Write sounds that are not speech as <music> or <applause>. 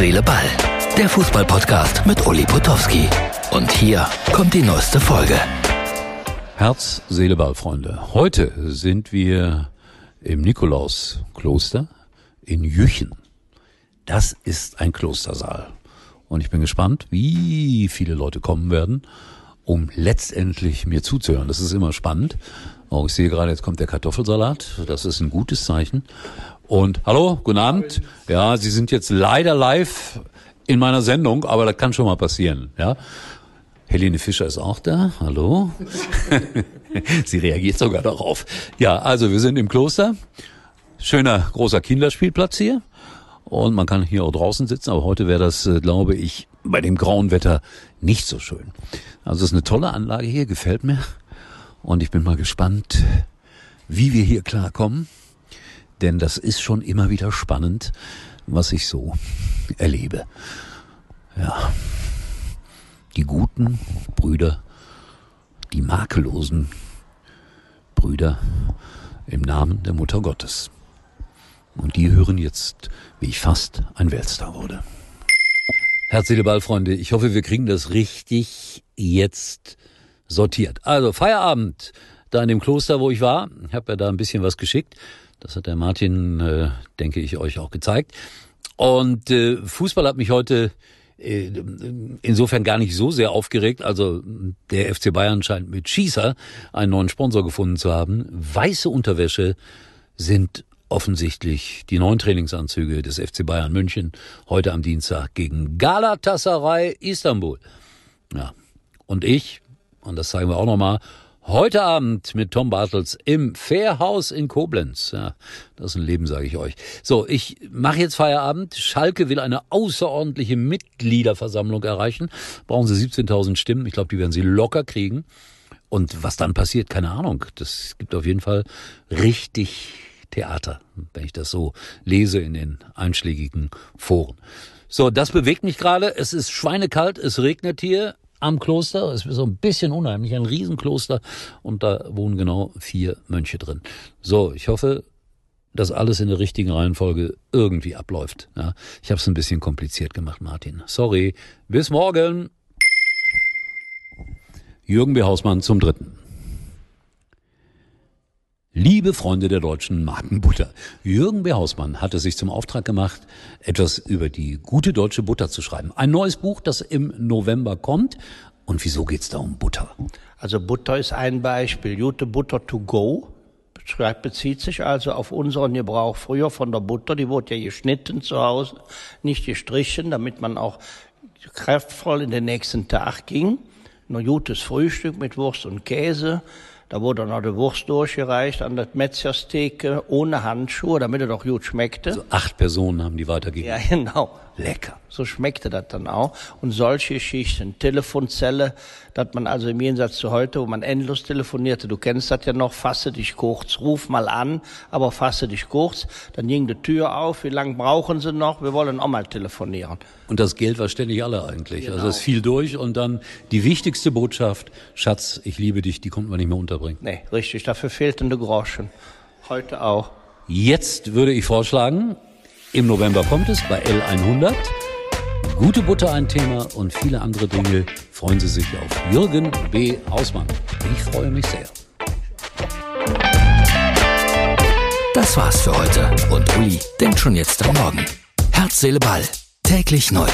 Seele, Ball. Der Fußballpodcast mit Uli Potowski. Und hier kommt die neueste Folge. Herz, Seele, Ball, Freunde. Heute sind wir im Nikolauskloster in Jüchen. Das ist ein Klostersaal. Und ich bin gespannt, wie viele Leute kommen werden, um letztendlich mir zuzuhören. Das ist immer spannend. Oh, ich sehe gerade, jetzt kommt der Kartoffelsalat. Das ist ein gutes Zeichen. Und hallo, guten Abend. Ja, Sie sind jetzt leider live in meiner Sendung, aber das kann schon mal passieren. Ja. Helene Fischer ist auch da. Hallo. <laughs> Sie reagiert sogar darauf. Ja, also wir sind im Kloster. Schöner großer Kinderspielplatz hier. Und man kann hier auch draußen sitzen, aber heute wäre das, äh, glaube ich, bei dem grauen Wetter nicht so schön. Also es ist eine tolle Anlage hier, gefällt mir. Und ich bin mal gespannt, wie wir hier klarkommen. Denn das ist schon immer wieder spannend, was ich so erlebe. Ja. Die guten Brüder, die makellosen Brüder im Namen der Mutter Gottes. Und die hören jetzt, wie ich fast ein Weltstar wurde. Herzliche Ballfreunde, ich hoffe, wir kriegen das richtig jetzt sortiert. Also Feierabend da in dem Kloster, wo ich war. Ich habe ja da ein bisschen was geschickt. Das hat der Martin, äh, denke ich, euch auch gezeigt. Und äh, Fußball hat mich heute äh, insofern gar nicht so sehr aufgeregt. Also der FC Bayern scheint mit Schießer einen neuen Sponsor gefunden zu haben. Weiße Unterwäsche sind offensichtlich die neuen Trainingsanzüge des FC Bayern München heute am Dienstag gegen Galatasaray Istanbul. Ja. Und ich, und das zeigen wir auch nochmal, heute Abend mit Tom Bartels im Fairhaus in Koblenz. Ja, das ist ein Leben, sage ich euch. So, ich mache jetzt Feierabend. Schalke will eine außerordentliche Mitgliederversammlung erreichen. Brauchen sie 17.000 Stimmen. Ich glaube, die werden sie locker kriegen. Und was dann passiert, keine Ahnung. Das gibt auf jeden Fall richtig Theater, wenn ich das so lese in den einschlägigen Foren. So, das bewegt mich gerade. Es ist schweinekalt, es regnet hier am Kloster. Es ist so ein bisschen unheimlich, ein Riesenkloster und da wohnen genau vier Mönche drin. So, ich hoffe, dass alles in der richtigen Reihenfolge irgendwie abläuft. Ja, ich habe es ein bisschen kompliziert gemacht, Martin. Sorry. Bis morgen. Jürgen B. Hausmann zum Dritten. Liebe Freunde der deutschen Markenbutter, Jürgen B. Hausmann hat es sich zum Auftrag gemacht, etwas über die gute deutsche Butter zu schreiben. Ein neues Buch, das im November kommt. Und wieso geht's da um Butter? Also Butter ist ein Beispiel. Gute Butter to go bezieht sich also auf unseren Gebrauch früher von der Butter. Die wurde ja geschnitten zu Hause, nicht gestrichen, damit man auch kraftvoll in den nächsten Tag ging. Ein gutes Frühstück mit Wurst und Käse da wurde noch die Wurst durchgereicht an der Metzgerstheke ohne Handschuhe, damit er doch gut schmeckte. Also acht Personen haben die weitergegeben. Ja, <laughs> genau. Lecker. So schmeckte das dann auch. Und solche Geschichten, Telefonzelle, dass man also im Gegensatz zu heute, wo man endlos telefonierte, du kennst das ja noch, fasse dich kurz, ruf mal an, aber fasse dich kurz. Dann ging die Tür auf, wie lange brauchen sie noch? Wir wollen auch mal telefonieren. Und das Geld war ständig alle eigentlich. Genau. Also es fiel durch und dann die wichtigste Botschaft, Schatz, ich liebe dich, die konnten wir nicht mehr unterbringen. Nee, richtig, dafür fehlten die Groschen. Heute auch. Jetzt würde ich vorschlagen, im November kommt es bei L100. Gute Butter ein Thema und viele andere Dinge. Freuen Sie sich auf Jürgen B. Hausmann. Ich freue mich sehr. Das war's für heute und Uli denkt schon jetzt am Morgen. Herz, Seele, Ball. Täglich neu.